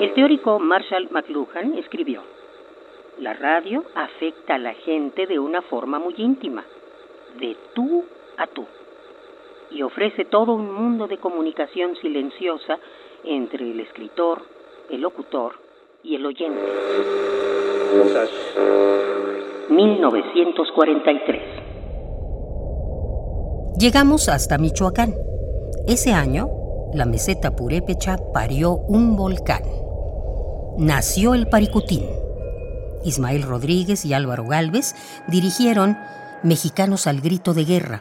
El teórico Marshall McLuhan escribió, La radio afecta a la gente de una forma muy íntima, de tú a tú, y ofrece todo un mundo de comunicación silenciosa entre el escritor, el locutor y el oyente. 1943. Llegamos hasta Michoacán. Ese año, la meseta purépecha parió un volcán. Nació el Paricutín. Ismael Rodríguez y Álvaro Galvez dirigieron Mexicanos al Grito de Guerra,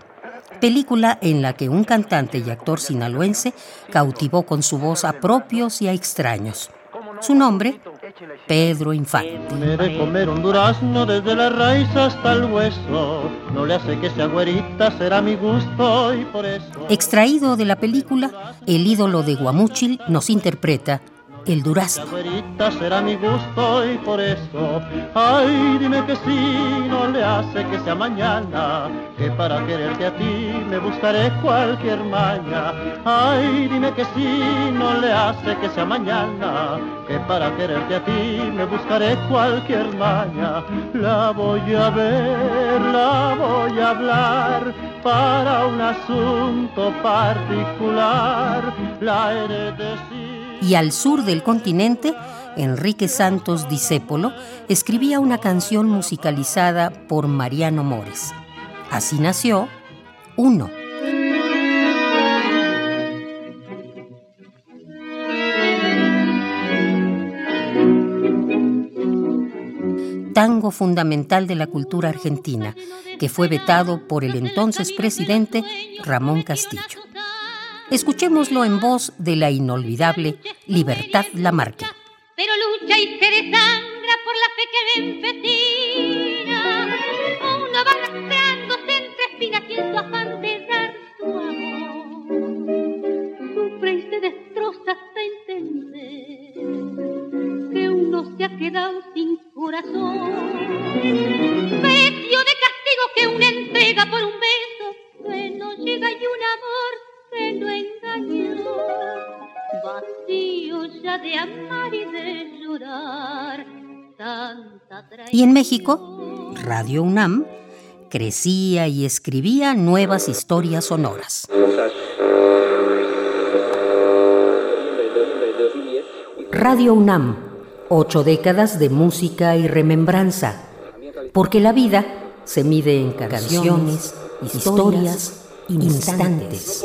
película en la que un cantante y actor sinaloense cautivó con su voz a propios y a extraños. Su nombre, Pedro Infante. comer un durazno desde la raíz hasta el hueso. No le hace que sea güerita, será mi gusto y por eso. Extraído de la película, el ídolo de Guamúchil nos interpreta el durazno. Será mi gusto y por eso, ay, dime que sí, no le hace que sea mañana, que para quererte a ti me buscaré cualquier maña. Ay, dime que sí, no le hace que sea mañana, que para quererte a ti me buscaré cualquier maña. La voy a ver, la voy a hablar para un asunto particular, la he de decir y al sur del continente, Enrique Santos Discépolo escribía una canción musicalizada por Mariano Mores. Así nació Uno. tango fundamental de la cultura argentina, que fue vetado por el entonces presidente Ramón Castillo. Escuchémoslo en voz de la inolvidable Libertad Lamarque. Pero lucha y se desangra por la fe que le empecina. Uno va rastreándose entre espinas y en su afán de dar su amor. Sufre y se destroza hasta entender que uno se ha quedado sin corazón. Precio de castigo que una entrega por un beso y en México, Radio UNAM crecía y escribía nuevas historias sonoras. Radio UNAM, ocho décadas de música y remembranza, porque la vida se mide en canciones, historias, instantes.